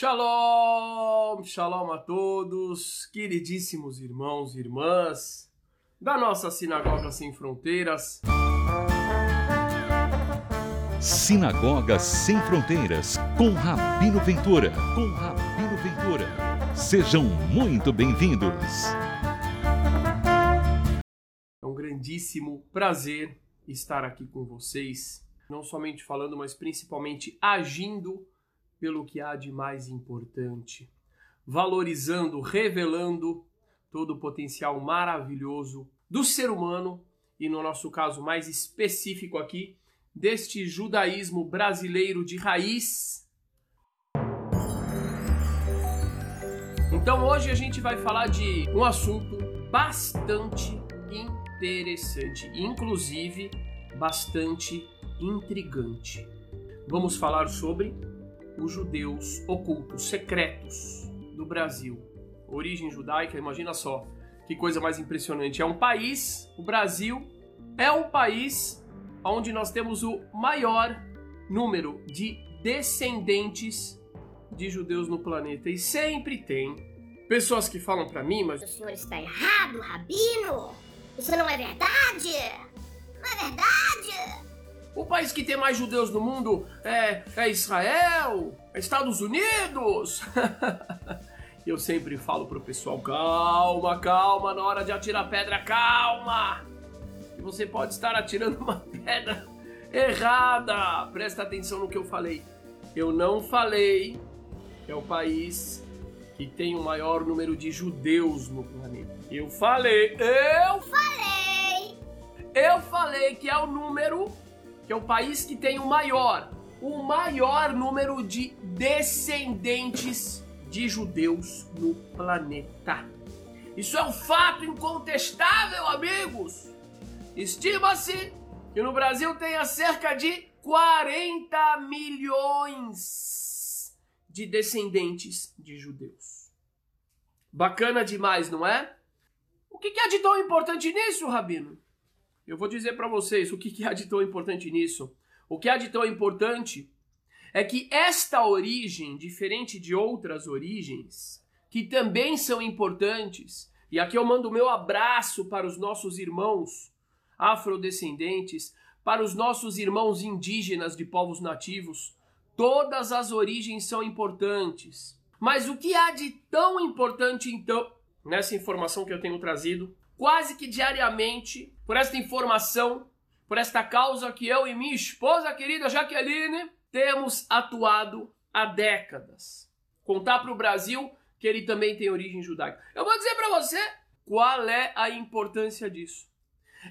Shalom, shalom a todos, queridíssimos irmãos e irmãs da nossa Sinagoga Sem Fronteiras. Sinagoga Sem Fronteiras, com Rabino Ventura. Com Rabino Ventura. Sejam muito bem-vindos. É um grandíssimo prazer estar aqui com vocês, não somente falando, mas principalmente agindo pelo que há de mais importante, valorizando, revelando todo o potencial maravilhoso do ser humano e, no nosso caso mais específico aqui, deste judaísmo brasileiro de raiz. Então hoje a gente vai falar de um assunto bastante interessante, inclusive bastante intrigante. Vamos falar sobre os judeus ocultos, secretos do Brasil. Origem judaica, imagina só, que coisa mais impressionante. É um país, o Brasil é um país onde nós temos o maior número de descendentes de judeus no planeta. E sempre tem pessoas que falam para mim, mas o senhor está errado, Rabino. Isso não é verdade. Não é verdade. O país que tem mais judeus no mundo é, é Israel, é Estados Unidos. Eu sempre falo pro pessoal: calma, calma, na hora de atirar pedra, calma. E você pode estar atirando uma pedra errada. Presta atenção no que eu falei. Eu não falei que é o país que tem o maior número de judeus no planeta. Eu falei, eu falei, eu falei que é o número que é o país que tem o maior, o maior número de descendentes de judeus no planeta. Isso é um fato incontestável, amigos. Estima-se que no Brasil tenha cerca de 40 milhões de descendentes de judeus. Bacana demais, não é? O que há de tão importante nisso, Rabino? Eu vou dizer para vocês o que, que há de tão importante nisso. O que há de tão importante é que esta origem, diferente de outras origens, que também são importantes, e aqui eu mando o meu abraço para os nossos irmãos afrodescendentes, para os nossos irmãos indígenas de povos nativos, todas as origens são importantes. Mas o que há de tão importante então nessa informação que eu tenho trazido quase que diariamente por esta informação, por esta causa que eu e minha esposa querida Jaqueline temos atuado há décadas. Contar para o Brasil que ele também tem origem judaica. Eu vou dizer para você qual é a importância disso.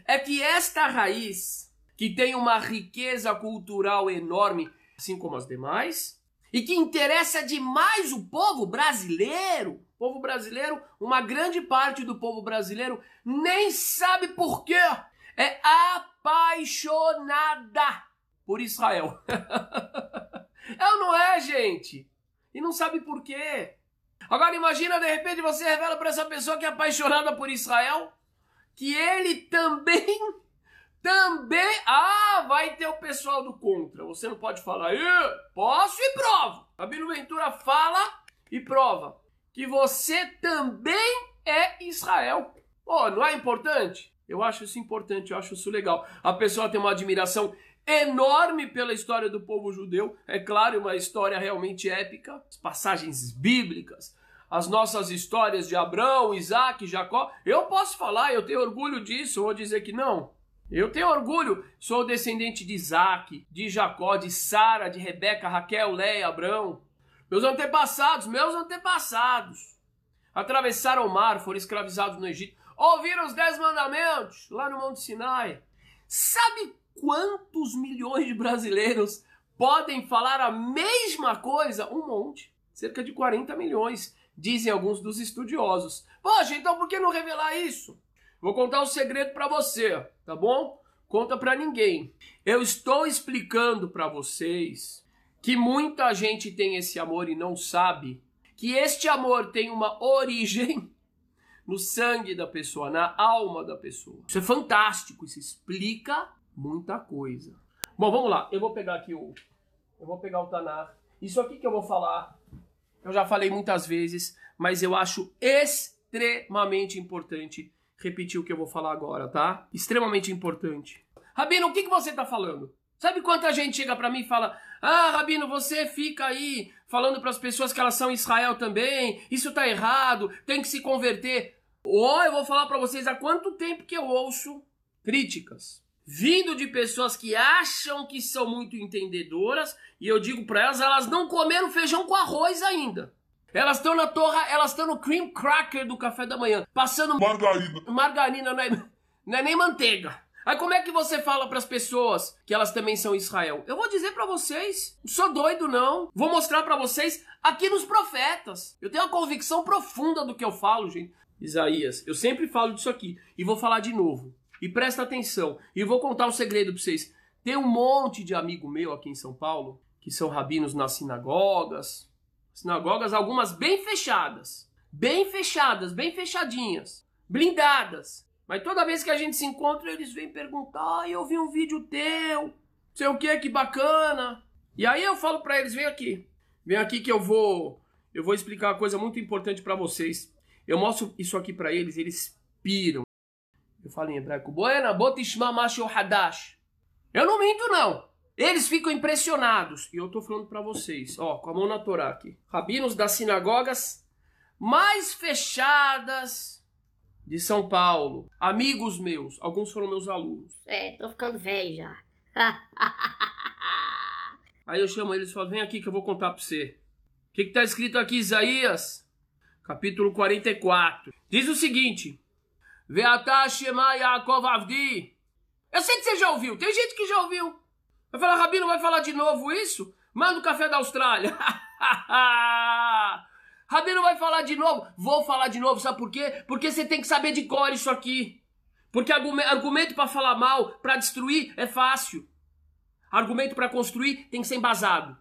É que esta raiz, que tem uma riqueza cultural enorme, assim como as demais, e que interessa demais o povo brasileiro, povo brasileiro, uma grande parte do povo brasileiro nem sabe por quê. É apaixonada por Israel. é ou não é, gente? E não sabe por quê. Agora imagina, de repente, você revela para essa pessoa que é apaixonada por Israel que ele também também. Ah, vai ter o pessoal do contra. Você não pode falar, posso e provo. A Ventura fala e prova que você também é Israel. Oh, não é importante? Eu acho isso importante, eu acho isso legal. A pessoa tem uma admiração enorme pela história do povo judeu, é claro, uma história realmente épica, as passagens bíblicas, as nossas histórias de Abraão, Isaac, Jacó. Eu posso falar, eu tenho orgulho disso, vou dizer que não. Eu tenho orgulho, sou descendente de Isaac, de Jacó, de Sara, de Rebeca, Raquel, Leia, Abraão. Meus antepassados, meus antepassados, atravessaram o mar, foram escravizados no Egito, ouviram os dez mandamentos lá no Monte Sinai. Sabe quantos milhões de brasileiros podem falar a mesma coisa? Um monte. Cerca de 40 milhões, dizem alguns dos estudiosos. Poxa, então por que não revelar isso? Vou contar um segredo para você, tá bom? Conta para ninguém. Eu estou explicando para vocês que muita gente tem esse amor e não sabe que este amor tem uma origem no sangue da pessoa, na alma da pessoa. Isso é fantástico, isso explica muita coisa. Bom, vamos lá. Eu vou pegar aqui o eu vou pegar o Tanar. Isso aqui que eu vou falar Eu já falei muitas vezes, mas eu acho extremamente importante repetir o que eu vou falar agora, tá? Extremamente importante. Rabino, o que, que você tá falando? Sabe quanta gente chega para mim e fala: Ah, Rabino, você fica aí falando para as pessoas que elas são Israel também, isso tá errado, tem que se converter. Ou eu vou falar para vocês há quanto tempo que eu ouço críticas vindo de pessoas que acham que são muito entendedoras, e eu digo para elas, elas não comeram feijão com arroz ainda. Elas estão na torra, elas estão no cream cracker do café da manhã, passando Margarina. margarina, não é, não é nem manteiga. Aí como é que você fala para as pessoas que elas também são Israel? Eu vou dizer para vocês, não sou doido não. Vou mostrar para vocês aqui nos profetas. Eu tenho uma convicção profunda do que eu falo, gente. Isaías, eu sempre falo disso aqui e vou falar de novo. E presta atenção. E vou contar um segredo para vocês. Tem um monte de amigo meu aqui em São Paulo que são rabinos nas sinagogas. Sinagogas, algumas bem fechadas. Bem fechadas, bem fechadinhas. Blindadas. Mas toda vez que a gente se encontra, eles vêm perguntar: ah, eu vi um vídeo teu, sei o que, que bacana. E aí eu falo para eles: vem aqui. Vem aqui que eu vou eu vou explicar uma coisa muito importante para vocês. Eu mostro isso aqui para eles, eles piram. Eu falo em hebraico, Buena, botishma hadash. Eu não minto, não. Eles ficam impressionados. E eu tô falando para vocês, ó, com a mão na Torá aqui. Rabinos das sinagogas mais fechadas de São Paulo. Amigos meus. Alguns foram meus alunos. É, tô ficando velho já. Aí eu chamo eles e falo, vem aqui que eu vou contar pra você. O que, que tá escrito aqui, Isaías? Capítulo 44. Diz o seguinte. Veatá Shema Yaakov Avdi. Eu sei que você já ouviu, tem gente que já ouviu. Vai falar, Rabino, vai falar de novo isso? Manda o café da Austrália. Rabino vai falar de novo? Vou falar de novo, sabe por quê? Porque você tem que saber de cor isso aqui. Porque argumento para falar mal, para destruir, é fácil. Argumento para construir tem que ser embasado.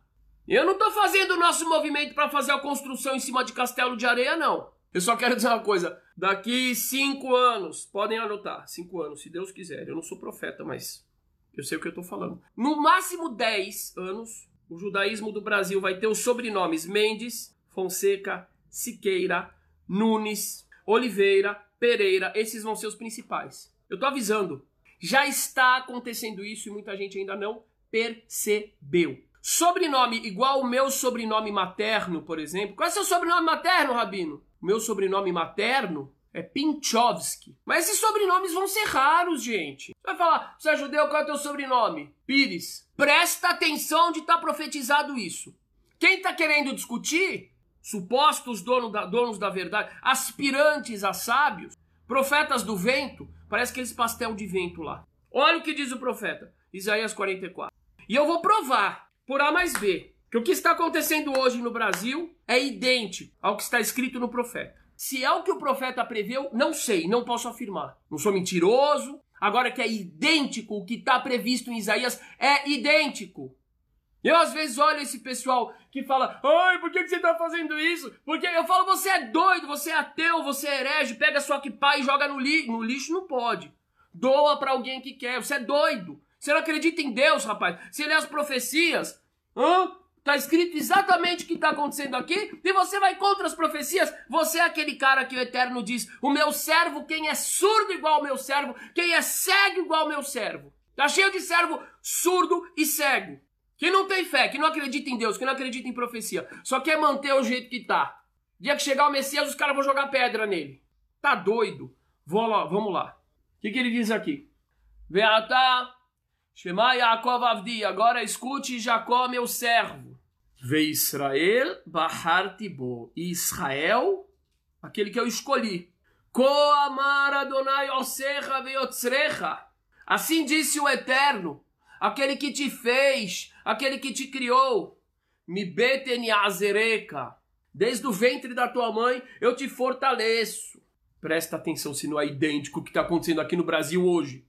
Eu não tô fazendo o nosso movimento para fazer a construção em cima de castelo de areia, não. Eu só quero dizer uma coisa. Daqui cinco anos, podem anotar, cinco anos, se Deus quiser. Eu não sou profeta, mas eu sei o que eu estou falando. No máximo dez anos, o judaísmo do Brasil vai ter os sobrenomes Mendes, Fonseca, Siqueira, Nunes, Oliveira, Pereira. Esses vão ser os principais. Eu estou avisando. Já está acontecendo isso e muita gente ainda não percebeu. Sobrenome igual o meu sobrenome materno, por exemplo. Qual é seu sobrenome materno, Rabino? Meu sobrenome materno é Pinchovski. Mas esses sobrenomes vão ser raros, gente. Você vai falar, você é judeu, qual é o teu sobrenome? Pires. Presta atenção de estar tá profetizado isso. Quem está querendo discutir, supostos donos da, donos da verdade, aspirantes a sábios, profetas do vento, parece aqueles pastel de vento lá. Olha o que diz o profeta, Isaías 44. E eu vou provar, por A mais B, que o que está acontecendo hoje no Brasil é idêntico ao que está escrito no profeta. Se é o que o profeta preveu, não sei, não posso afirmar. Não sou mentiroso. Agora que é idêntico o que está previsto em Isaías, é idêntico. Eu às vezes olho esse pessoal que fala, ai, por que, que você está fazendo isso? Porque eu falo, você é doido, você é ateu, você é herege, pega sua equipa e joga no lixo. No lixo não pode. Doa para alguém que quer, você é doido. Você não acredita em Deus, rapaz. Você lê as profecias, hã? Está escrito exatamente o que está acontecendo aqui e você vai contra as profecias. Você é aquele cara que o Eterno diz: O meu servo, quem é surdo igual ao meu servo, quem é cego igual ao meu servo. Tá cheio de servo surdo e cego. Que não tem fé, que não acredita em Deus, que não acredita em profecia. Só quer manter o jeito que tá. Dia que chegar o Messias, os caras vão jogar pedra nele. Tá doido? Lá, vamos lá. O que, que ele diz aqui? Veatá, Shema Yaakov Avdi. Agora escute Jacó, meu servo. Ve Israel Bahartibo. Israel, aquele que eu escolhi. Koamar Adonai Osecha Veyotzrecha. Assim disse o Eterno, aquele que te fez, aquele que te criou. Mi beten azereka. Desde o ventre da tua mãe eu te fortaleço. Presta atenção se não é idêntico o que está acontecendo aqui no Brasil hoje.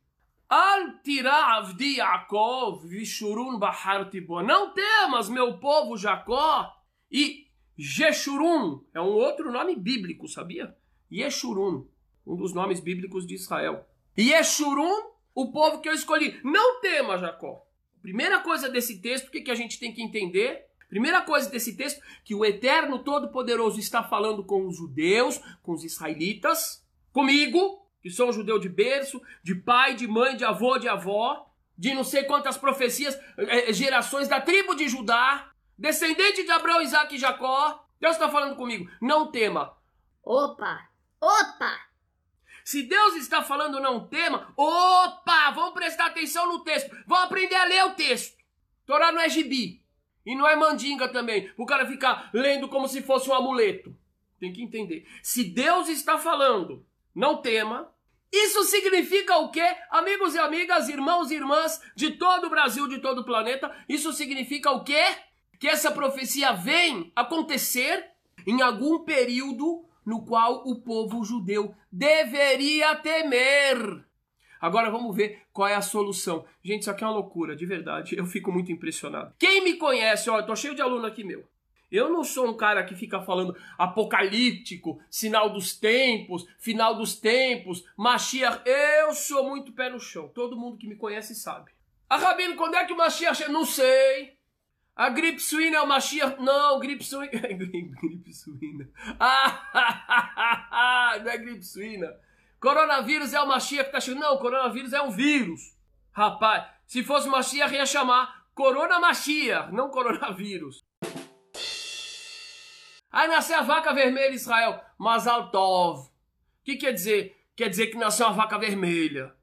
Al avdi Yaakov vishurun baharti bo. Não temas, meu povo Jacó. E Jeshurun é um outro nome bíblico, sabia? Yeshurun, um dos nomes bíblicos de Israel. Yeshurun, o povo que eu escolhi. Não tema, Jacó. Primeira coisa desse texto, o que, a gente tem que entender? Primeira coisa desse texto, que o Eterno Todo-Poderoso está falando com os judeus, com os israelitas, comigo, que sou um judeu de berço, de pai, de mãe, de avô, de avó, de não sei quantas profecias, eh, gerações da tribo de Judá, descendente de Abraão, Isaac e Jacó. Deus está falando comigo, não tema. Opa! Opa! Se Deus está falando não tema, opa, vamos prestar atenção no texto, vamos aprender a ler o texto. Torá não é gibi e não é mandinga também, o cara ficar lendo como se fosse um amuleto. Tem que entender. Se Deus está falando, não tema, isso significa o quê? Amigos e amigas, irmãos e irmãs de todo o Brasil, de todo o planeta, isso significa o quê? Que essa profecia vem acontecer em algum período no qual o povo judeu deveria temer. Agora vamos ver qual é a solução. Gente, isso aqui é uma loucura, de verdade. Eu fico muito impressionado. Quem me conhece, ó, eu tô cheio de aluno aqui meu. Eu não sou um cara que fica falando apocalíptico, sinal dos tempos, final dos tempos, Mashiach. Eu sou muito pé no chão. Todo mundo que me conhece sabe. Ah, Rabino, quando é que o Mashiach? Não sei. A gripe suína é o Mashiach? Não, gripe suína. gripe suína. Ah, não é gripe suína. Coronavírus é o Mashiach que tá chegando. Não, coronavírus é um vírus. Rapaz, se fosse Mashiach ia chamar Corona Mashiach, não coronavírus. Aí nasceu a vaca vermelha Israel, Mazal Tov. O que quer dizer? Quer dizer que nasceu uma vaca vermelha.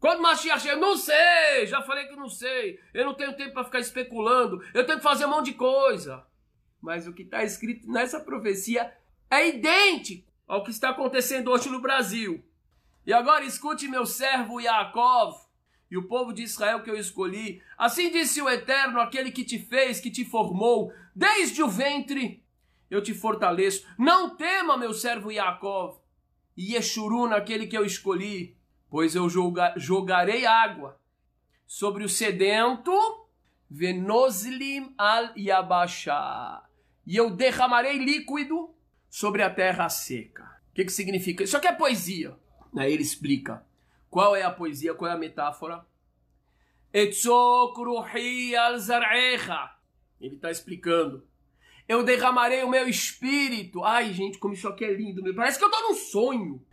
Quando Mashiach chega, não sei, já falei que não sei. Eu não tenho tempo para ficar especulando. Eu tenho que fazer um monte de coisa. Mas o que está escrito nessa profecia é idêntico ao que está acontecendo hoje no Brasil. E agora escute meu servo Yaakov e o povo de Israel que eu escolhi. Assim disse o Eterno, aquele que te fez, que te formou, desde o ventre eu te fortaleço. Não tema, meu servo Yaakov, e Yeshurun, aquele que eu escolhi, pois eu joga, jogarei água sobre o sedento, venoslim al yabasha, e eu derramarei líquido sobre a terra seca. O que, que significa? Isso aqui é poesia. Aí ele explica qual é a poesia, qual é a metáfora. Ele está explicando eu derramarei o meu espírito. Ai, gente, como isso aqui é lindo. Parece que eu estou num sonho.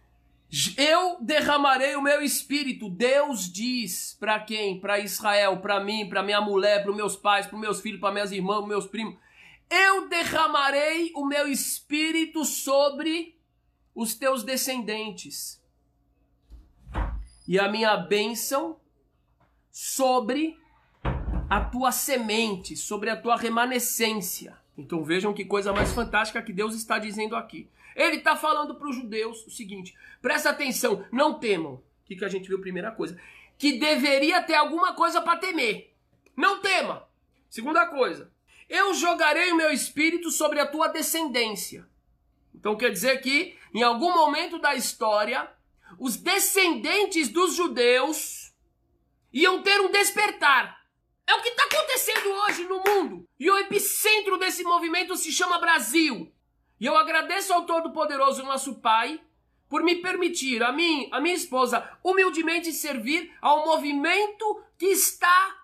Eu derramarei o meu espírito. Deus diz para quem? Para Israel, para mim, para minha mulher, para meus pais, para meus filhos, para minhas irmãs, para meus primos. Eu derramarei o meu espírito sobre os teus descendentes. E a minha bênção sobre a tua semente, sobre a tua remanescência. Então vejam que coisa mais fantástica que Deus está dizendo aqui. Ele está falando para os judeus o seguinte: presta atenção, não temam. O que, que a gente viu? Primeira coisa, que deveria ter alguma coisa para temer. Não tema. Segunda coisa, eu jogarei o meu espírito sobre a tua descendência. Então quer dizer que em algum momento da história, os descendentes dos judeus iam ter um despertar. É o que está acontecendo hoje no mundo. E o epicentro desse movimento se chama Brasil. E eu agradeço ao Todo-Poderoso, nosso Pai, por me permitir, a mim, a minha esposa, humildemente servir ao movimento que está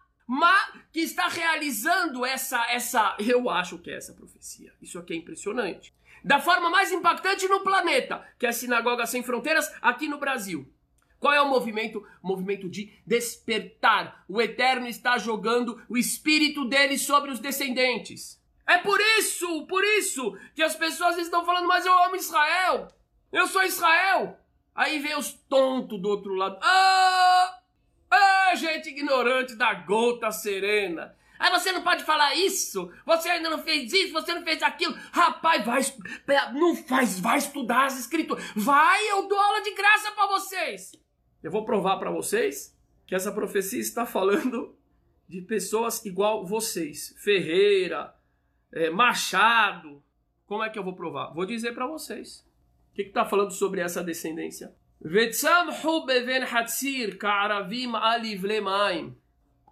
que está realizando essa essa, eu acho que é essa profecia. Isso aqui é impressionante. Da forma mais impactante no planeta, que é a Sinagoga Sem Fronteiras aqui no Brasil. Qual é o movimento? O movimento de despertar. O Eterno está jogando o espírito dele sobre os descendentes. É por isso, por isso, que as pessoas estão falando, mas eu amo Israel. Eu sou Israel. Aí vem os tontos do outro lado. Ah! Ah, gente ignorante da gota serena. Aí você não pode falar isso. Você ainda não fez isso, você não fez aquilo. Rapaz, vai, não faz, vai estudar as escrituras. Vai, eu dou aula de graça para vocês. Eu vou provar para vocês que essa profecia está falando de pessoas igual vocês. Ferreira, é, Machado. Como é que eu vou provar? Vou dizer para vocês. O que está falando sobre essa descendência?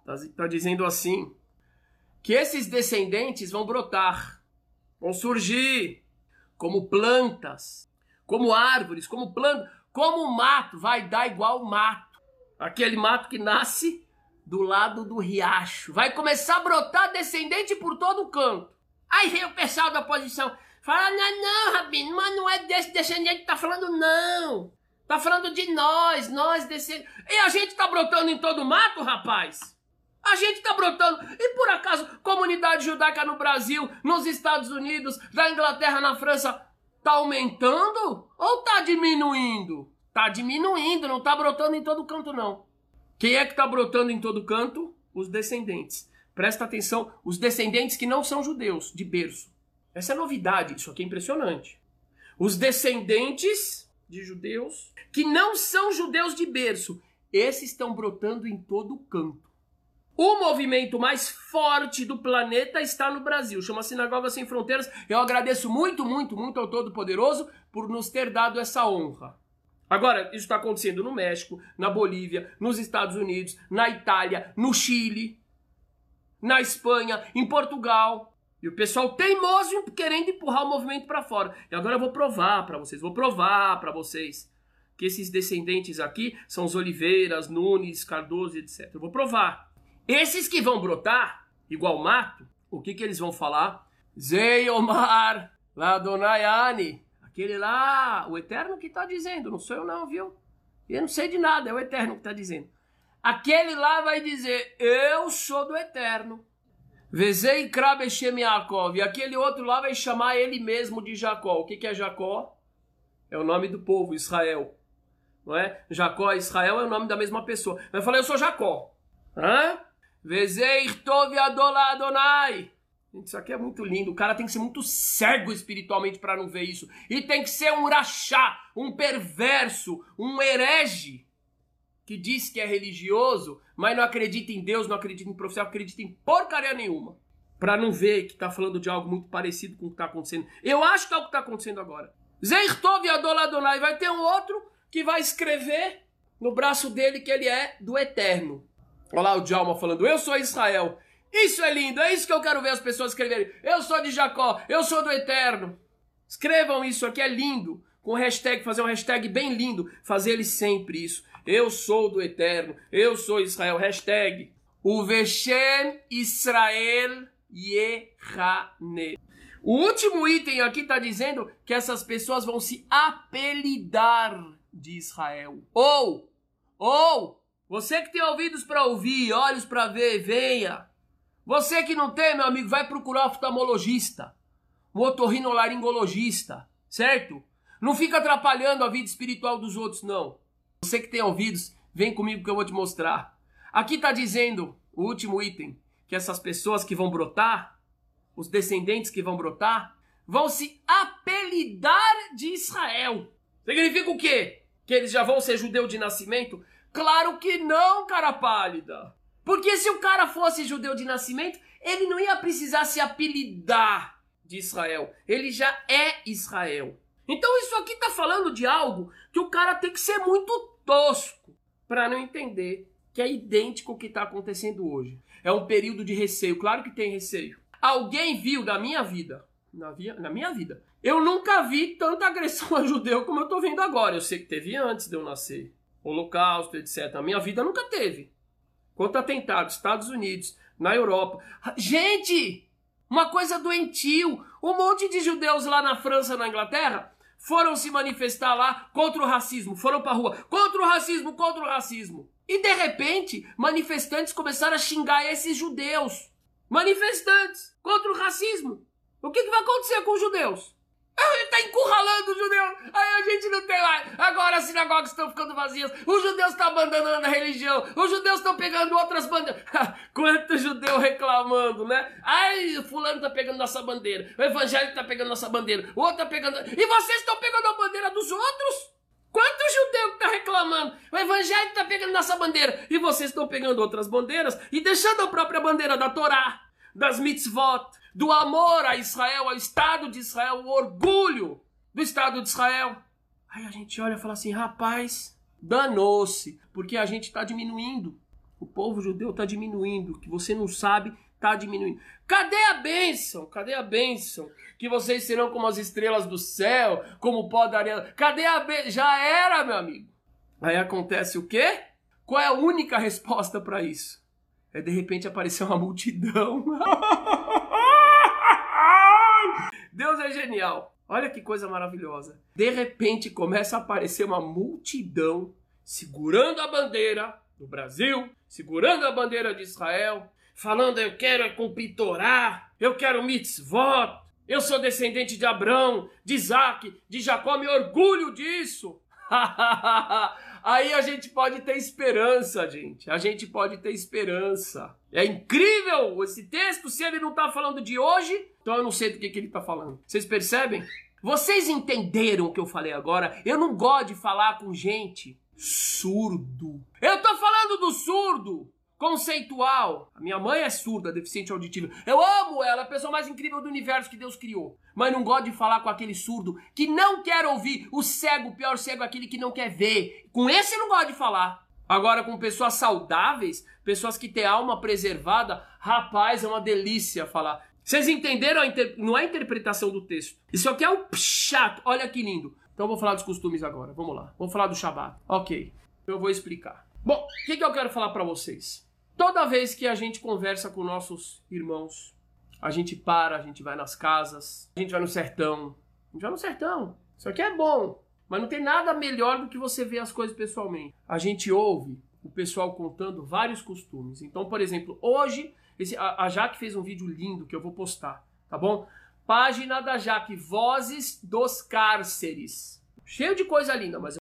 Está dizendo assim: que esses descendentes vão brotar, vão surgir como plantas, como árvores, como plantas como mato vai dar igual mato. Aquele mato que nasce do lado do riacho. Vai começar a brotar descendente por todo canto. Aí vem o pessoal da oposição. Fala, não, não, Rabino, mas não é desse descendente que tá falando, não. Tá falando de nós, nós descendentes. E a gente tá brotando em todo o mato, rapaz? A gente tá brotando. E por acaso, comunidade judaica no Brasil, nos Estados Unidos, na Inglaterra, na França, tá aumentando ou tá diminuindo? Tá diminuindo, não tá brotando em todo canto, não. Quem é que tá brotando em todo canto? Os descendentes. Presta atenção, os descendentes que não são judeus, de berço. Essa é novidade, isso aqui é impressionante. Os descendentes de judeus que não são judeus de berço, esses estão brotando em todo canto. O movimento mais forte do planeta está no Brasil, chama Sinagoga Sem Fronteiras. Eu agradeço muito, muito, muito ao Todo-Poderoso por nos ter dado essa honra. Agora, isso está acontecendo no México, na Bolívia, nos Estados Unidos, na Itália, no Chile, na Espanha, em Portugal. E o pessoal teimoso querendo empurrar o movimento para fora. E agora eu vou provar para vocês, vou provar para vocês que esses descendentes aqui são os Oliveiras, Nunes, Cardoso, etc. Eu vou provar. Esses que vão brotar, igual mato, o que, que eles vão falar? Zei Omar, Ladonayani. Aquele lá, o Eterno que está dizendo, não sou eu não, viu? Eu não sei de nada, é o Eterno que está dizendo. Aquele lá vai dizer, eu sou do Eterno. Vezei Krabeshem Yaakov. E aquele outro lá vai chamar ele mesmo de Jacó. O que, que é Jacó? É o nome do povo, Israel. Não é? Jacó e Israel é o nome da mesma pessoa. Vai falar, eu sou Jacó. Hã? Vezei Tov Adonai. Isso aqui é muito lindo. O cara tem que ser muito cego espiritualmente para não ver isso. E tem que ser um urachá, um perverso, um herege que diz que é religioso, mas não acredita em Deus, não acredita em profecia, não acredita em porcaria nenhuma. Para não ver que está falando de algo muito parecido com o que está acontecendo. Eu acho que é o que está acontecendo agora. Zeirtov Adoladonai vai ter um outro que vai escrever no braço dele que ele é do eterno. Olha lá o Djalma falando, eu sou Israel. Isso é lindo, é isso que eu quero ver as pessoas escreverem. Eu sou de Jacó, eu sou do eterno. Escrevam isso aqui, é lindo. Com hashtag, fazer um hashtag bem lindo. Fazer ele sempre isso. Eu sou do Eterno, eu sou Israel. Hashtag Israel Yehane. O último item aqui está dizendo que essas pessoas vão se apelidar de Israel. Ou, ou, você que tem ouvidos para ouvir, olhos para ver, venha. Você que não tem, meu amigo, vai procurar oftalmologista, um otorrinolaringologista, certo? Não fica atrapalhando a vida espiritual dos outros, não. Você que tem ouvidos, vem comigo que eu vou te mostrar. Aqui está dizendo, o último item, que essas pessoas que vão brotar, os descendentes que vão brotar, vão se apelidar de Israel. Significa o quê? Que eles já vão ser judeu de nascimento? Claro que não, cara pálida. Porque se o cara fosse judeu de nascimento, ele não ia precisar se apelidar de Israel. Ele já é Israel. Então isso aqui está falando de algo que o cara tem que ser muito tosco para não entender que é idêntico ao que está acontecendo hoje. É um período de receio, claro que tem receio. Alguém viu da minha vida, na, via, na minha vida, eu nunca vi tanta agressão a judeu como eu estou vendo agora. Eu sei que teve antes de eu nascer, holocausto, etc. Na minha vida nunca teve. Quanto atentado, Estados Unidos, na Europa. Gente, uma coisa doentio. Um monte de judeus lá na França, na Inglaterra, foram se manifestar lá contra o racismo, foram pra rua, contra o racismo, contra o racismo. E de repente, manifestantes começaram a xingar esses judeus. Manifestantes contra o racismo. O que, que vai acontecer com os judeus? Ele está encurralando os judeus. Aí a gente não tem mais. Agora as sinagogas estão ficando vazias. Os judeus estão abandonando a religião. Os judeus estão pegando outras bandeiras. Quanto judeu reclamando, né? Ai, fulano está pegando nossa bandeira. O evangélico está pegando nossa bandeira. O outro está pegando. E vocês estão pegando a bandeira dos outros? Quanto judeu está reclamando? O evangélico está pegando nossa bandeira. E vocês estão pegando outras bandeiras e deixando a própria bandeira da Torá, das mitzvot do amor a Israel, ao Estado de Israel, o orgulho do Estado de Israel. Aí a gente olha e fala assim: rapaz, danou-se, porque a gente está diminuindo. O povo judeu está diminuindo, que você não sabe, está diminuindo. Cadê a bênção? Cadê a bênção? Que vocês serão como as estrelas do céu, como o pó da areia. Cadê a bênção? Já era, meu amigo. Aí acontece o quê? Qual é a única resposta para isso? É de repente apareceu uma multidão. Deus é genial. Olha que coisa maravilhosa. De repente começa a aparecer uma multidão segurando a bandeira do Brasil, segurando a bandeira de Israel, falando eu quero cumprir Torá, eu quero mitzvot, eu sou descendente de Abraão, de Isaac, de Jacó, me orgulho disso. Aí a gente pode ter esperança, gente. A gente pode ter esperança. É incrível esse texto. Se ele não está falando de hoje, então eu não sei do que, que ele está falando. Vocês percebem? Vocês entenderam o que eu falei agora? Eu não gosto de falar com gente surdo. Eu tô falando do surdo conceitual. A minha mãe é surda, deficiente auditiva. Eu amo ela, a pessoa mais incrível do universo que Deus criou. Mas não gosto de falar com aquele surdo que não quer ouvir. O cego, o pior cego, aquele que não quer ver. Com esse eu não gosto de falar. Agora, com pessoas saudáveis, pessoas que têm alma preservada, rapaz, é uma delícia falar. Vocês entenderam? Inter... Não é a interpretação do texto. Isso aqui é o chato. Olha que lindo. Então eu vou falar dos costumes agora. Vamos lá. Vamos falar do Shabat. Ok. Eu vou explicar. Bom, o que, que eu quero falar para vocês? Toda vez que a gente conversa com nossos irmãos, a gente para, a gente vai nas casas, a gente vai no sertão. A gente vai no sertão. Isso aqui é bom. Mas não tem nada melhor do que você ver as coisas pessoalmente. A gente ouve o pessoal contando vários costumes. Então, por exemplo, hoje, esse, a, a Jaque fez um vídeo lindo que eu vou postar, tá bom? Página da Jaque, Vozes dos Cárceres. Cheio de coisa linda, mas.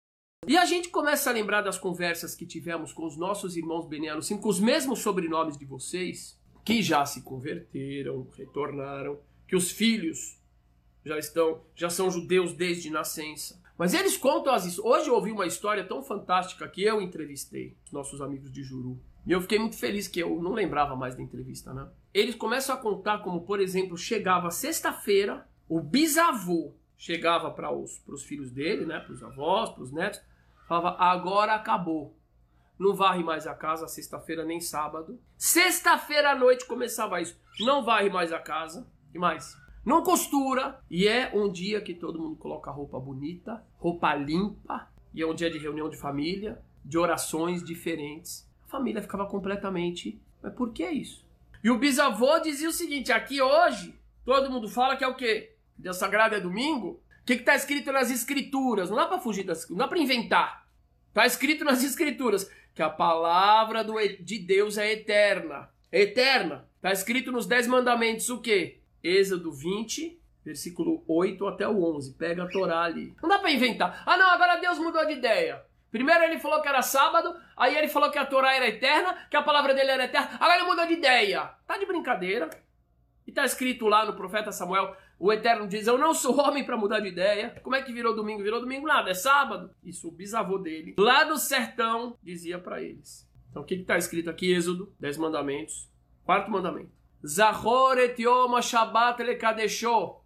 E a gente começa a lembrar das conversas que tivemos com os nossos irmãos benianos, sim, com os mesmos sobrenomes de vocês, que já se converteram, retornaram, que os filhos já estão, já são judeus desde nascença. Mas eles contam as Hoje eu ouvi uma história tão fantástica que eu entrevistei os nossos amigos de Juru. E eu fiquei muito feliz que eu não lembrava mais da entrevista, né? Eles começam a contar como, por exemplo, chegava sexta-feira, o bisavô chegava para os, os filhos dele, né? Para os avós, para os netos, falava: agora acabou. Não varre mais a casa sexta-feira nem sábado. Sexta-feira à noite começava isso. Não varre mais a casa. E mais? Não costura. E é um dia que todo mundo coloca roupa bonita, roupa limpa. E é um dia de reunião de família, de orações diferentes família ficava completamente. Mas por que isso? E o bisavô dizia o seguinte: aqui hoje, todo mundo fala que é o quê? Deus sagrado é domingo? O que está escrito nas escrituras? Não dá para fugir das não dá para inventar. Está escrito nas escrituras que a palavra do, de Deus é eterna. É eterna. Está escrito nos Dez Mandamentos o quê? Êxodo 20, versículo 8 até o 11. Pega a Torá ali. Não dá para inventar. Ah, não, agora Deus mudou de ideia. Primeiro ele falou que era sábado, aí ele falou que a Torá era eterna, que a palavra dele era eterna, agora ele mudou de ideia. Tá de brincadeira. E tá escrito lá no profeta Samuel, o Eterno diz: Eu não sou homem para mudar de ideia. Como é que virou domingo? Virou domingo nada, é sábado. Isso o bisavô dele, lá do sertão, dizia para eles. Então o que está escrito aqui? Êxodo, Dez Mandamentos, quarto mandamento. Zahor et yom Shabbat.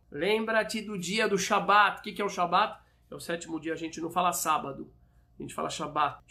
Lembra-te do dia do Shabat. O que, que é o Shabat? É o sétimo dia, a gente não fala sábado. A gente fala Shabbat.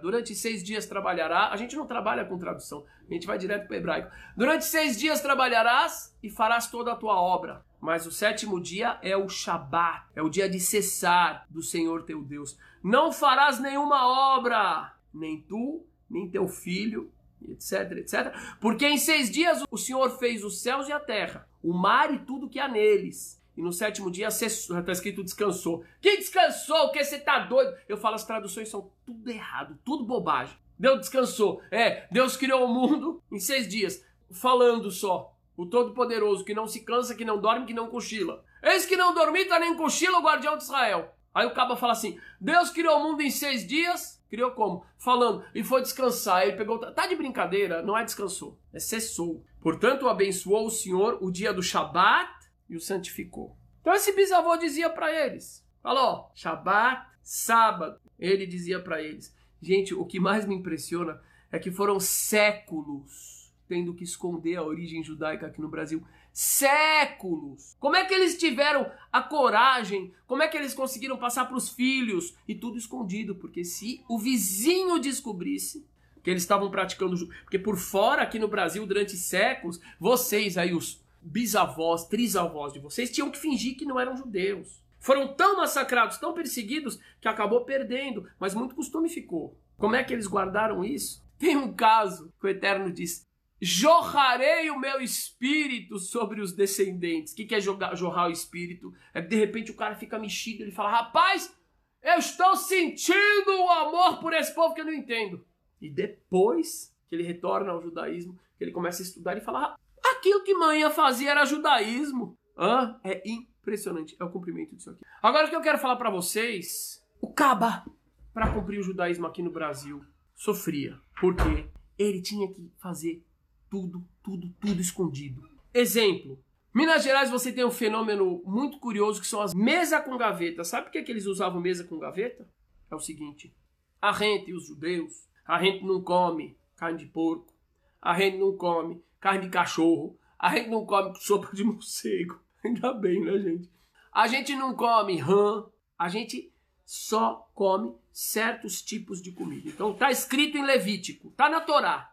Durante seis dias trabalhará. A gente não trabalha com tradução. A gente vai direto para o hebraico. Durante seis dias trabalharás e farás toda a tua obra. Mas o sétimo dia é o Shabat. É o dia de cessar do Senhor teu Deus. Não farás nenhuma obra. Nem tu, nem teu filho, etc, etc. Porque em seis dias o Senhor fez os céus e a terra. O mar e tudo que há neles e no sétimo dia está escrito descansou. Quem descansou? Que você tá doido? Eu falo, as traduções são tudo errado, tudo bobagem. Deus descansou. É, Deus criou o mundo em seis dias, falando só. O Todo-Poderoso, que não se cansa, que não dorme, que não cochila. Eis que não dormita nem cochila o guardião de Israel. Aí o cabo fala assim: Deus criou o mundo em seis dias. Criou como? Falando, e foi descansar. Ele pegou. Tá de brincadeira? Não é descansou, é cessou. Portanto, abençoou o Senhor o dia do Shabat e o santificou. Então esse bisavô dizia para eles, falou, Shabat, sábado. Ele dizia para eles. Gente, o que mais me impressiona é que foram séculos tendo que esconder a origem judaica aqui no Brasil. Séculos! Como é que eles tiveram a coragem? Como é que eles conseguiram passar para os filhos? E tudo escondido, porque se o vizinho descobrisse que eles estavam praticando. Porque por fora, aqui no Brasil, durante séculos, vocês aí, os bisavós, trisavós de vocês tinham que fingir que não eram judeus. Foram tão massacrados, tão perseguidos, que acabou perdendo, mas muito costume ficou. Como é que eles guardaram isso? Tem um caso que o Eterno diz: jorrarei o meu espírito sobre os descendentes. O que, é jogar, jorrar o espírito? É que de repente o cara fica mexido, ele fala: rapaz, eu estou sentindo o amor por esse povo que eu não entendo. E depois que ele retorna ao judaísmo, que ele começa a estudar e fala: aquilo que manhã fazia era judaísmo. Hã? É impressionante. É o cumprimento disso aqui. Agora o que eu quero falar para vocês: o Caba, para cumprir o judaísmo aqui no Brasil, sofria. Porque ele tinha que fazer tudo, tudo, tudo escondido. Exemplo. Minas Gerais você tem um fenômeno muito curioso que são as mesas com gaveta. Sabe por que, que eles usavam mesa com gaveta? É o seguinte: a gente, os judeus, a gente não come carne de porco, a gente não come carne de cachorro, a gente não come sopa de morcego. Ainda bem, né, gente? A gente não come rã, a gente só come certos tipos de comida. Então tá escrito em Levítico, tá na Torá.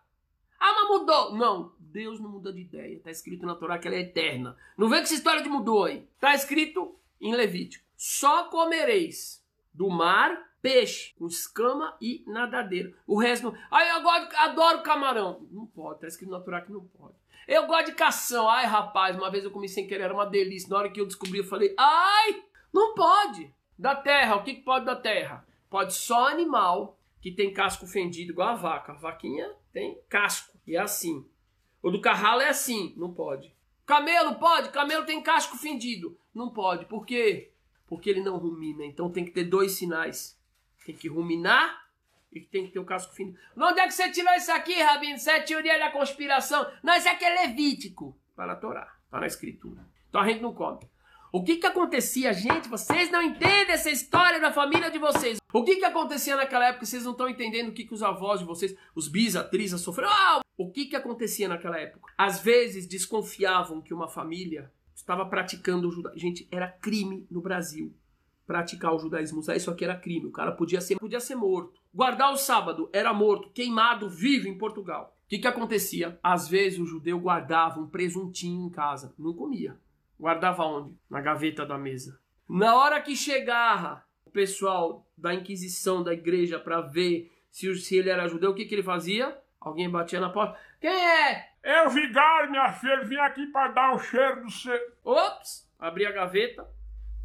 Ah, mas mudou. Não, Deus não muda de ideia. Tá escrito na Torá que ela é eterna. Não vê que essa história de mudou aí. Tá escrito em Levítico. Só comereis do mar peixe com escama e nadadeira. O resto não. Ai, eu gosto, adoro camarão. Não pode, tá escrito na Torá que não pode. Eu gosto de cação. Ai, rapaz, uma vez eu comi sem querer, era uma delícia. Na hora que eu descobri, eu falei, ai, não pode. Da terra, o que, que pode da terra? Pode só animal que tem casco fendido, igual a vaca. A vaquinha tem casco. E é assim. O do carralo é assim. Não pode. Camelo pode? Camelo tem casco fendido. Não pode. Por quê? Porque ele não rumina. Então tem que ter dois sinais. Tem que ruminar e tem que ter o casco fendido. Onde é que você tirou isso aqui, Rabino? Isso é teoria da conspiração. Não, isso aqui é levítico. Está na Torá. Está na escritura. Então a gente não come. O que que acontecia, gente? Vocês não entendem essa história da família de vocês. O que que acontecia naquela época? Vocês não estão entendendo o que que os avós de vocês, os bis, sofreram. Ah! O que que acontecia naquela época? Às vezes desconfiavam que uma família estava praticando o judaísmo. Gente, era crime no Brasil praticar o judaísmo. Usar isso aqui era crime. O cara podia ser, podia ser morto. Guardar o sábado era morto, queimado, vivo em Portugal. O que que acontecia? Às vezes o judeu guardava um presuntinho em casa. Não comia. Guardava onde? Na gaveta da mesa. Na hora que chegava o pessoal da Inquisição da igreja para ver se, se ele era judeu, o que, que ele fazia? Alguém batia na porta. Quem é? Eu, vigário, minha filha, vim aqui para dar o cheiro do seu. Ops! Abria a gaveta,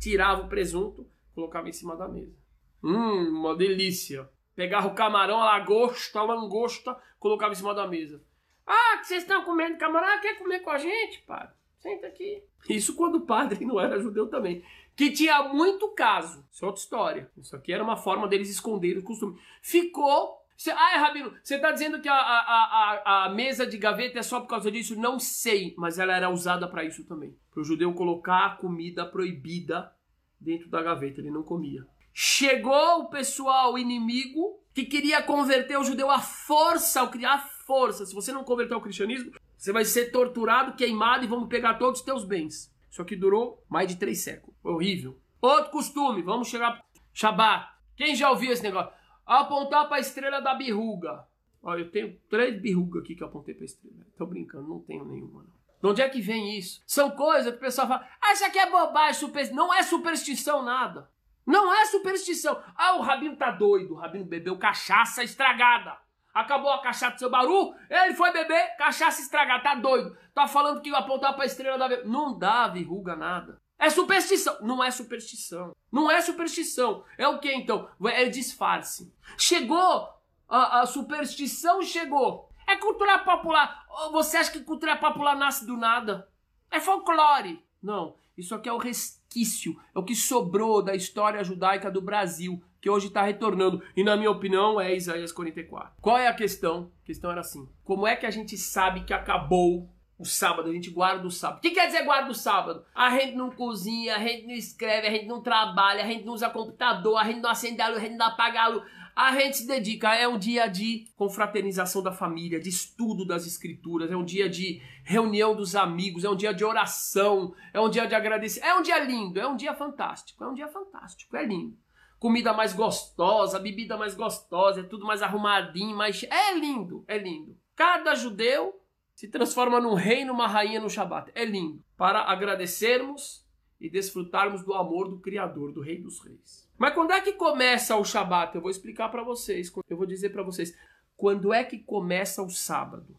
tirava o presunto, colocava em cima da mesa. Hum, uma delícia. Pegava o camarão, a lagosta, a langosta, colocava em cima da mesa. Ah, que vocês estão comendo camarão? Quer comer com a gente, pai? Senta aqui. Isso quando o padre não era judeu também. Que tinha muito caso. Isso é outra história. Isso aqui era uma forma deles esconderem o costume. Ficou. Ah, Rabino, você está dizendo que a, a, a, a, mesa de gaveta é só por causa disso? Não sei, mas ela era usada para isso também. Para o judeu colocar a comida proibida dentro da gaveta. Ele não comia. Chegou o pessoal inimigo que queria converter o judeu à força, ao criar força. Se você não converter ao cristianismo, você vai ser torturado, queimado e vamos pegar todos os teus bens. Isso aqui durou mais de três séculos. Horrível. Outro costume, vamos chegar. Shabat. Quem já ouviu esse negócio? Apontar para a estrela da birruga. Olha, eu tenho três birrugas aqui que eu apontei para a estrela. Tô brincando, não tenho nenhuma. Não. De onde é que vem isso? São coisas que o pessoal fala, ah, isso aqui é bobagem, super... não é superstição nada. Não é superstição. Ah, o Rabino tá doido, o Rabino bebeu cachaça estragada. Acabou a cachaça do seu baru, ele foi beber, cachaça estragada, tá doido. Tá falando que apontar pra estrela da Não dá verruga nada. É superstição. Não é superstição. Não é superstição. É o que então? É disfarce. Chegou, a, a superstição chegou. É cultura popular. Você acha que cultura popular nasce do nada? É folclore. Não. Isso aqui é o resquício, é o que sobrou da história judaica do Brasil que hoje está retornando. E na minha opinião é Isaías 44. Qual é a questão? A questão era assim: como é que a gente sabe que acabou o sábado? A gente guarda o sábado. O que quer dizer guarda o sábado? A gente não cozinha, a gente não escreve, a gente não trabalha, a gente não usa computador, a gente não acende a luz, a gente não apaga a luz. A gente se dedica, é um dia de confraternização da família, de estudo das escrituras, é um dia de reunião dos amigos, é um dia de oração, é um dia de agradecer. É um dia lindo, é um dia fantástico, é um dia fantástico, é lindo comida mais gostosa, bebida mais gostosa, é tudo mais arrumadinho, mais. É lindo, é lindo. Cada judeu se transforma num rei, numa rainha no Shabat. É lindo. Para agradecermos e desfrutarmos do amor do Criador, do Rei dos Reis. Mas quando é que começa o Shabat? Eu vou explicar para vocês. Eu vou dizer para vocês. Quando é que começa o sábado?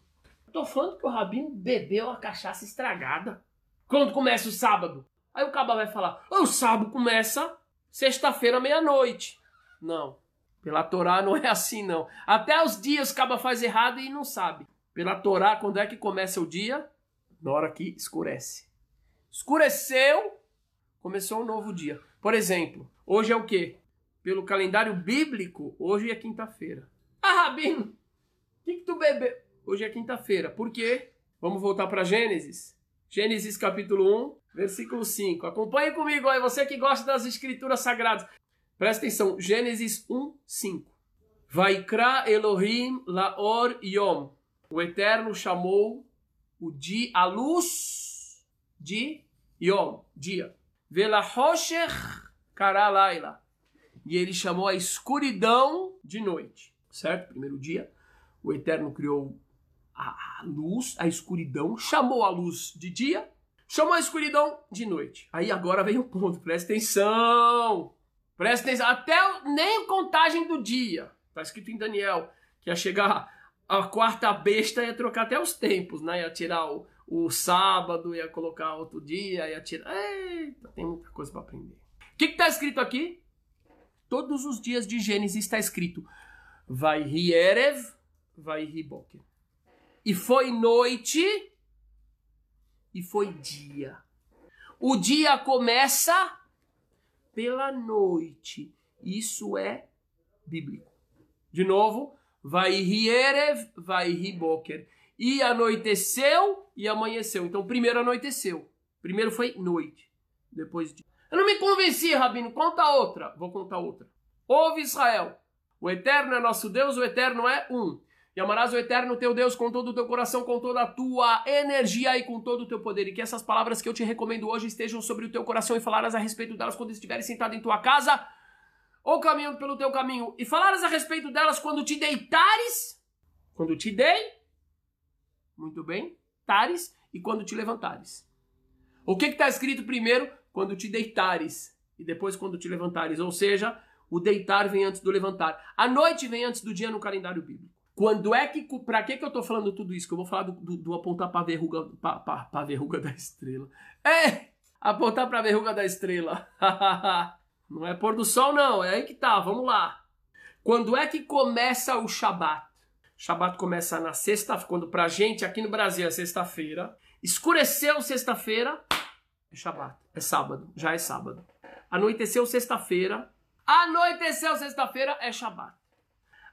Tô falando que o Rabino bebeu a cachaça estragada. Quando começa o sábado? Aí o caba vai falar: o sábado começa sexta-feira, meia-noite. Não. Pela Torá não é assim, não. Até os dias o caba faz errado e não sabe. Pela Torá, quando é que começa o dia? Na hora que escurece. Escureceu, começou um novo dia. Por exemplo, hoje é o quê? Pelo calendário bíblico, hoje é quinta-feira. Ah, Rabino, o que, que tu bebeu? Hoje é quinta-feira. Por quê? Vamos voltar para Gênesis. Gênesis capítulo 1, versículo 5. Acompanhe comigo aí, você que gosta das escrituras sagradas. Presta atenção, Gênesis 1, 5. Vaikra Elohim laor yom. O Eterno chamou o dia, a luz de yom, dia. Velahosher karalaila. E ele chamou a escuridão de noite. Certo? Primeiro dia, o Eterno criou a luz, a escuridão, chamou a luz de dia, chamou a escuridão de noite. Aí agora vem o ponto, presta atenção. Presta atenção, até nem contagem do dia. Está escrito em Daniel que ia chegar a quarta besta ia trocar até os tempos, né? Ia tirar o, o sábado, ia colocar outro dia, ia tirar. Eita, tem muita coisa para aprender. O que está escrito aqui? Todos os dias de Gênesis está escrito: Vai Erev, vai Boker. E foi noite e foi dia. O dia começa pela noite. Isso é bíblico. De novo, vai Erev, vai Boker. E anoiteceu e amanheceu. Então, primeiro anoiteceu. Primeiro foi noite. Depois dia. Eu não me convenci, Rabino. Conta outra. Vou contar outra. Ouve Israel. O Eterno é nosso Deus, o Eterno é um. E amarás o Eterno teu Deus com todo o teu coração, com toda a tua energia e com todo o teu poder. E que essas palavras que eu te recomendo hoje estejam sobre o teu coração e falarás a respeito delas quando estiveres sentado em tua casa ou caminhando pelo teu caminho. E falarás a respeito delas quando te deitares, quando te dei, muito bem, tares, e quando te levantares. O que está escrito primeiro? Quando te deitares, e depois quando te levantares. Ou seja, o deitar vem antes do levantar. A noite vem antes do dia no calendário bíblico. Quando é que. Pra que, que eu tô falando tudo isso? Que eu vou falar do, do, do apontar pra verruga, pra, pra, pra verruga da estrela. É! Apontar pra verruga da estrela. não é pôr do sol, não. É aí que tá. Vamos lá. Quando é que começa o Shabat? Shabat começa na sexta, quando pra gente aqui no Brasil é sexta-feira. Escureceu sexta-feira, é Shabat, é sábado, já é sábado. Anoiteceu sexta-feira, anoiteceu sexta-feira, é Shabat.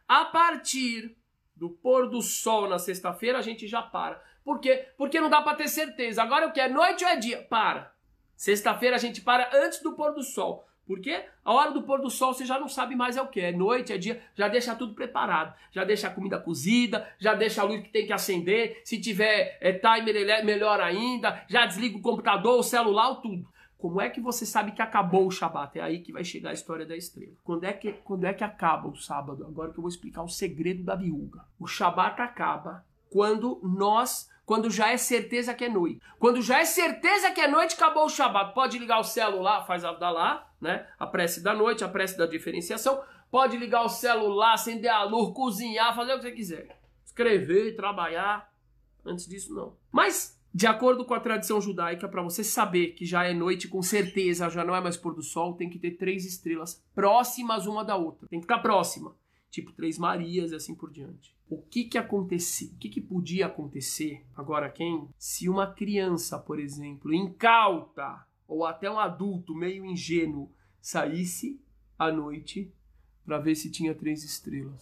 A partir do pôr do sol na sexta-feira, a gente já para. Por quê? Porque não dá para ter certeza. Agora o que é noite ou é dia? Para. Sexta-feira a gente para antes do pôr do sol. Porque a hora do pôr do sol você já não sabe mais é o que é noite, é dia, já deixa tudo preparado, já deixa a comida cozida, já deixa a luz que tem que acender, se tiver é, timer é melhor ainda, já desliga o computador, o celular, tudo. Como é que você sabe que acabou o Shabat? É aí que vai chegar a história da estrela. Quando é que, quando é que acaba o sábado? Agora que eu vou explicar o segredo da viúva. O Shabat acaba quando nós, quando já é certeza que é noite. Quando já é certeza que é noite, acabou o Shabat. Pode ligar o celular, faz a lá, né? A prece da noite, a prece da diferenciação. Pode ligar o celular, acender a luz, cozinhar, fazer o que você quiser. Escrever, trabalhar. Antes disso, não. Mas de acordo com a tradição judaica, para você saber que já é noite com certeza, já não é mais pôr do sol, tem que ter três estrelas próximas uma da outra. Tem que estar próxima. Tipo três Marias e assim por diante. O que que acontecia? O que que podia acontecer? Agora quem? Se uma criança, por exemplo, incauta, ou até um adulto meio ingênuo, saísse à noite para ver se tinha três estrelas.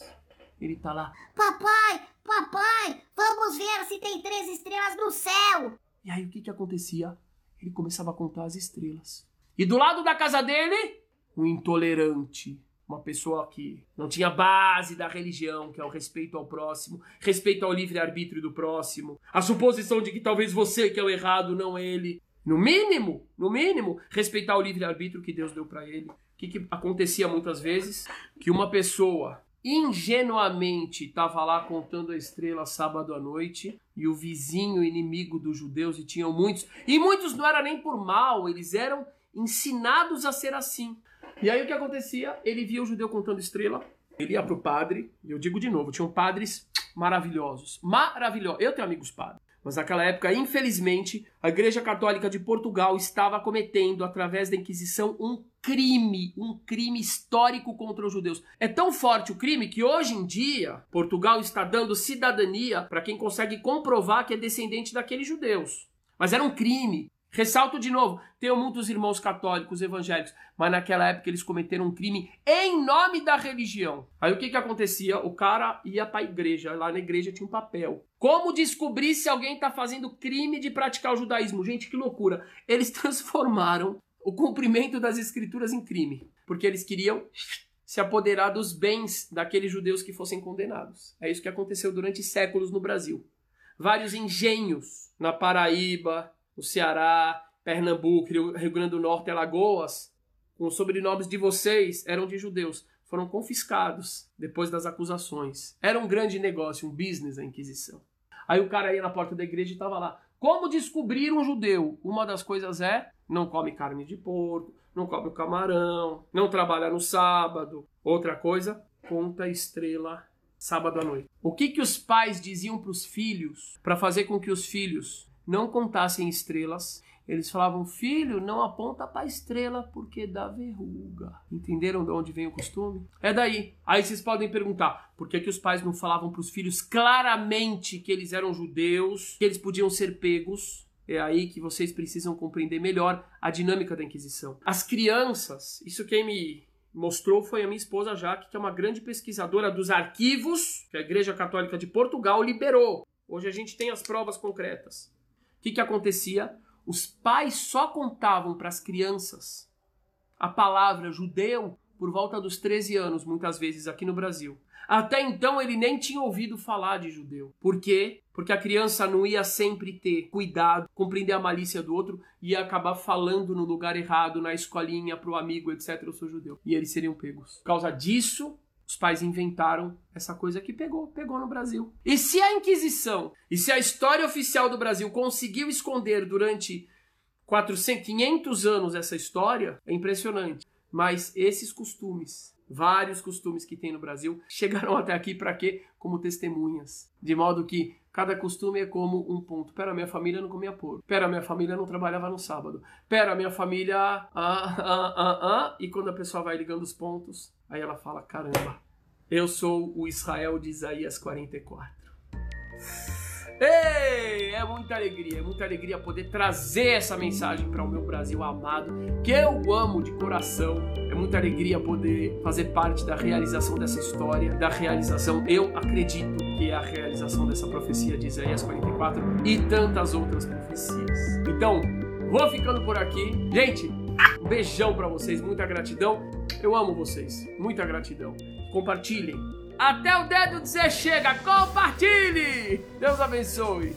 Ele tá lá. Papai, papai, vamos ver se tem três estrelas no céu. E aí o que que acontecia? Ele começava a contar as estrelas. E do lado da casa dele, um intolerante. Uma pessoa que não tinha base da religião, que é o respeito ao próximo, respeito ao livre-arbítrio do próximo, a suposição de que talvez você que é o errado, não ele. No mínimo, no mínimo, respeitar o livre-arbítrio que Deus deu para ele. O que, que acontecia muitas vezes? Que uma pessoa ingenuamente estava lá contando a estrela sábado à noite e o vizinho inimigo dos judeus e tinham muitos e muitos não era nem por mal eles eram ensinados a ser assim. E aí o que acontecia? Ele via o judeu contando estrela, ele ia pro padre, e eu digo de novo, tinham padres maravilhosos. Maravilhosos. Eu tenho amigos padres. Mas naquela época, infelizmente, a Igreja Católica de Portugal estava cometendo, através da Inquisição, um crime, um crime histórico contra os judeus. É tão forte o crime que hoje em dia Portugal está dando cidadania para quem consegue comprovar que é descendente daqueles judeus. Mas era um crime. Ressalto de novo, tenho muitos irmãos católicos, evangélicos, mas naquela época eles cometeram um crime em nome da religião. Aí o que que acontecia? O cara ia para a igreja, lá na igreja tinha um papel. Como descobrir se alguém está fazendo crime de praticar o judaísmo? Gente, que loucura. Eles transformaram o cumprimento das escrituras em crime, porque eles queriam se apoderar dos bens daqueles judeus que fossem condenados. É isso que aconteceu durante séculos no Brasil. Vários engenhos na Paraíba, no Ceará, Pernambuco, Rio, Grande do Norte, Alagoas, com os sobrenomes de vocês, eram de judeus. Foram confiscados depois das acusações. Era um grande negócio, um business a Inquisição. Aí o cara ia na porta da igreja e estava lá. Como descobrir um judeu? Uma das coisas é não come carne de porco, não come o camarão, não trabalha no sábado. Outra coisa, conta estrela sábado à noite. O que que os pais diziam para os filhos para fazer com que os filhos não contassem estrelas. Eles falavam, filho, não aponta para estrela porque dá verruga. Entenderam de onde vem o costume? É daí. Aí vocês podem perguntar, por que, que os pais não falavam para os filhos claramente que eles eram judeus, que eles podiam ser pegos? É aí que vocês precisam compreender melhor a dinâmica da Inquisição. As crianças, isso quem me mostrou foi a minha esposa Jaque, que é uma grande pesquisadora dos arquivos que a Igreja Católica de Portugal liberou. Hoje a gente tem as provas concretas. O que, que acontecia? Os pais só contavam para as crianças a palavra judeu por volta dos 13 anos, muitas vezes aqui no Brasil. Até então ele nem tinha ouvido falar de judeu. Por quê? Porque a criança não ia sempre ter cuidado, compreender a malícia do outro e ia acabar falando no lugar errado, na escolinha, pro amigo, etc. Eu sou judeu. E eles seriam pegos. Por causa disso, os pais inventaram essa coisa que pegou, pegou no Brasil. E se a Inquisição, e se a história oficial do Brasil conseguiu esconder durante 400, 500 anos essa história, é impressionante. Mas esses costumes, vários costumes que tem no Brasil, chegaram até aqui para quê? Como testemunhas. De modo que cada costume é como um ponto. Pera, minha família não comia porco. Pera, minha família não trabalhava no sábado. Pera, minha família. Ah, ah, ah, ah. E quando a pessoa vai ligando os pontos, Aí ela fala: caramba, eu sou o Israel de Isaías 44. Ei, é muita alegria, é muita alegria poder trazer essa mensagem para o meu Brasil amado, que eu amo de coração. É muita alegria poder fazer parte da realização dessa história, da realização, eu acredito que é a realização dessa profecia de Isaías 44 e tantas outras profecias. Então, vou ficando por aqui. Gente, um beijão para vocês, muita gratidão. Eu amo vocês. Muita gratidão. Compartilhem. Até o dedo dizer chega. Compartilhe. Deus abençoe.